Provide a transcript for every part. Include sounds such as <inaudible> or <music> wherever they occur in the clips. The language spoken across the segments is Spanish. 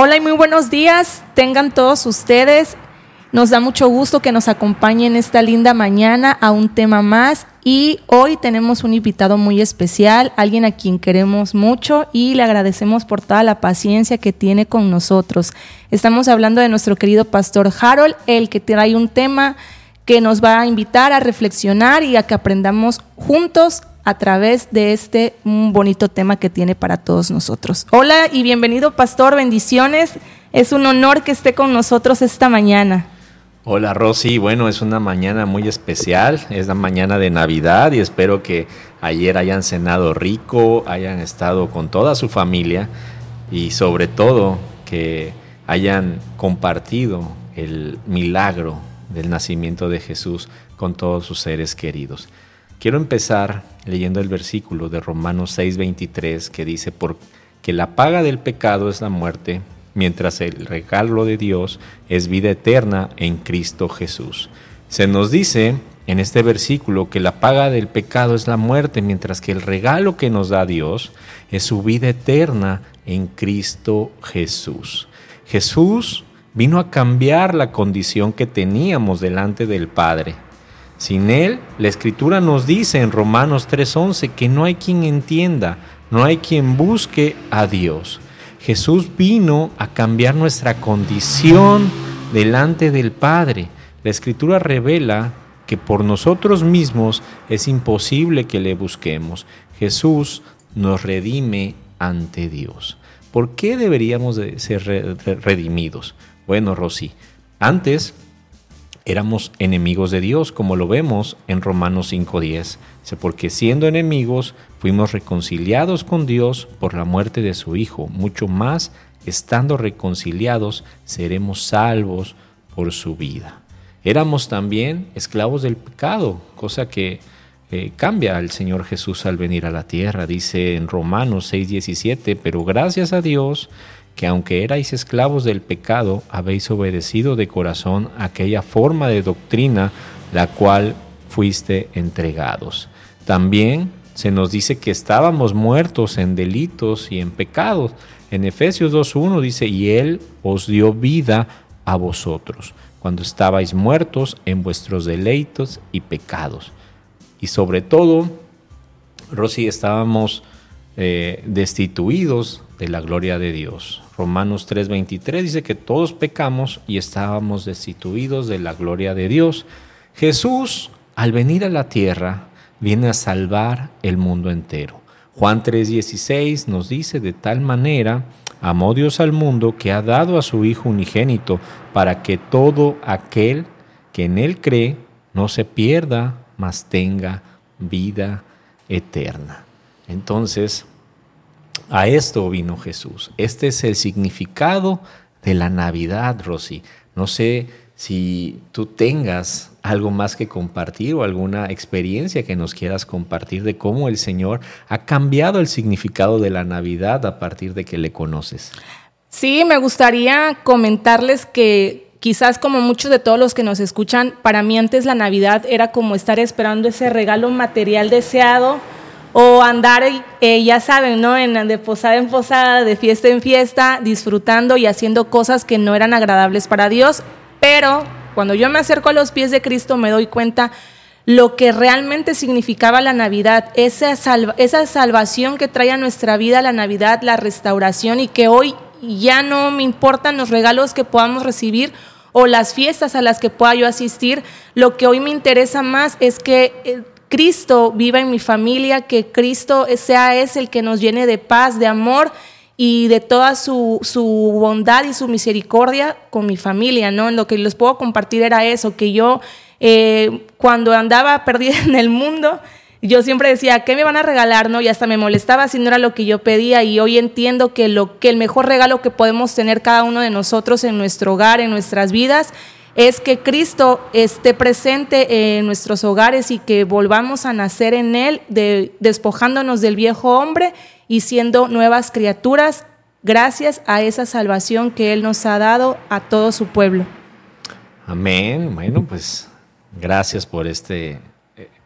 Hola y muy buenos días. Tengan todos ustedes. Nos da mucho gusto que nos acompañen esta linda mañana a un tema más y hoy tenemos un invitado muy especial, alguien a quien queremos mucho y le agradecemos por toda la paciencia que tiene con nosotros. Estamos hablando de nuestro querido pastor Harold, el que trae un tema que nos va a invitar a reflexionar y a que aprendamos juntos a través de este bonito tema que tiene para todos nosotros. Hola y bienvenido, pastor, bendiciones. Es un honor que esté con nosotros esta mañana. Hola Rosy, bueno, es una mañana muy especial, es la mañana de Navidad y espero que ayer hayan cenado rico, hayan estado con toda su familia y sobre todo que hayan compartido el milagro del nacimiento de Jesús con todos sus seres queridos. Quiero empezar leyendo el versículo de Romanos 6:23 que dice, porque la paga del pecado es la muerte, mientras el regalo de Dios es vida eterna en Cristo Jesús. Se nos dice en este versículo que la paga del pecado es la muerte, mientras que el regalo que nos da Dios es su vida eterna en Cristo Jesús. Jesús vino a cambiar la condición que teníamos delante del Padre sin Él, la Escritura nos dice en Romanos 3:11 que no hay quien entienda, no hay quien busque a Dios. Jesús vino a cambiar nuestra condición delante del Padre. La Escritura revela que por nosotros mismos es imposible que le busquemos. Jesús nos redime ante Dios. ¿Por qué deberíamos de ser redimidos? Bueno, Rosy, antes éramos enemigos de Dios, como lo vemos en Romanos 5.10. Porque siendo enemigos, fuimos reconciliados con Dios por la muerte de su Hijo. Mucho más, estando reconciliados, seremos salvos por su vida. Éramos también esclavos del pecado, cosa que eh, cambia al Señor Jesús al venir a la tierra. Dice en Romanos 6.17, pero gracias a Dios que aunque erais esclavos del pecado, habéis obedecido de corazón aquella forma de doctrina la cual fuiste entregados. También se nos dice que estábamos muertos en delitos y en pecados. En Efesios 2.1 dice, y Él os dio vida a vosotros, cuando estabais muertos en vuestros deleitos y pecados. Y sobre todo, Rosy, estábamos eh, destituidos de la gloria de Dios. Romanos 3:23 dice que todos pecamos y estábamos destituidos de la gloria de Dios. Jesús, al venir a la tierra, viene a salvar el mundo entero. Juan 3:16 nos dice, de tal manera amó Dios al mundo que ha dado a su Hijo unigénito para que todo aquel que en Él cree no se pierda, mas tenga vida eterna. Entonces, a esto vino Jesús. Este es el significado de la Navidad, Rosy. No sé si tú tengas algo más que compartir o alguna experiencia que nos quieras compartir de cómo el Señor ha cambiado el significado de la Navidad a partir de que le conoces. Sí, me gustaría comentarles que quizás como muchos de todos los que nos escuchan, para mí antes la Navidad era como estar esperando ese regalo material deseado o andar, eh, ya saben, ¿no? En, de posada en posada, de fiesta en fiesta, disfrutando y haciendo cosas que no eran agradables para Dios. Pero cuando yo me acerco a los pies de Cristo me doy cuenta lo que realmente significaba la Navidad, esa, esa salvación que trae a nuestra vida la Navidad, la restauración y que hoy ya no me importan los regalos que podamos recibir o las fiestas a las que pueda yo asistir, lo que hoy me interesa más es que eh, Cristo viva en mi familia, que Cristo sea es el que nos llene de paz, de amor y de toda su, bondad y su misericordia con mi familia, ¿no? Lo que les puedo compartir era eso, que yo eh, cuando andaba <laughs> perdida en el mundo, yo siempre decía, ¿qué me van a regalar? ¿no? Y hasta me molestaba si no era lo que yo pedía. Y hoy entiendo que, lo, que el mejor regalo que podemos tener cada uno de nosotros en nuestro hogar, en nuestras vidas, es que Cristo esté presente en nuestros hogares y que volvamos a nacer en Él, despojándonos del viejo hombre y siendo nuevas criaturas gracias a esa salvación que Él nos ha dado a todo su pueblo. Amén. Bueno, pues gracias por este,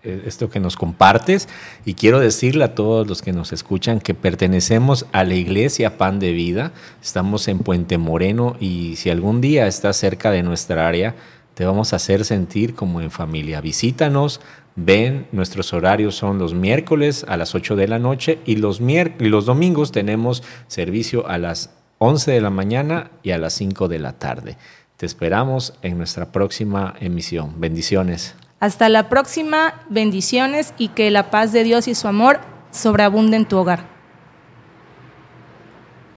esto que nos compartes y quiero decirle a todos los que nos escuchan que pertenecemos a la iglesia Pan de Vida, estamos en Puente Moreno y si algún día estás cerca de nuestra área, te vamos a hacer sentir como en familia. Visítanos, ven, nuestros horarios son los miércoles a las 8 de la noche y los, y los domingos tenemos servicio a las 11 de la mañana y a las 5 de la tarde. Te esperamos en nuestra próxima emisión. Bendiciones. Hasta la próxima, bendiciones y que la paz de Dios y su amor sobreabunden en tu hogar.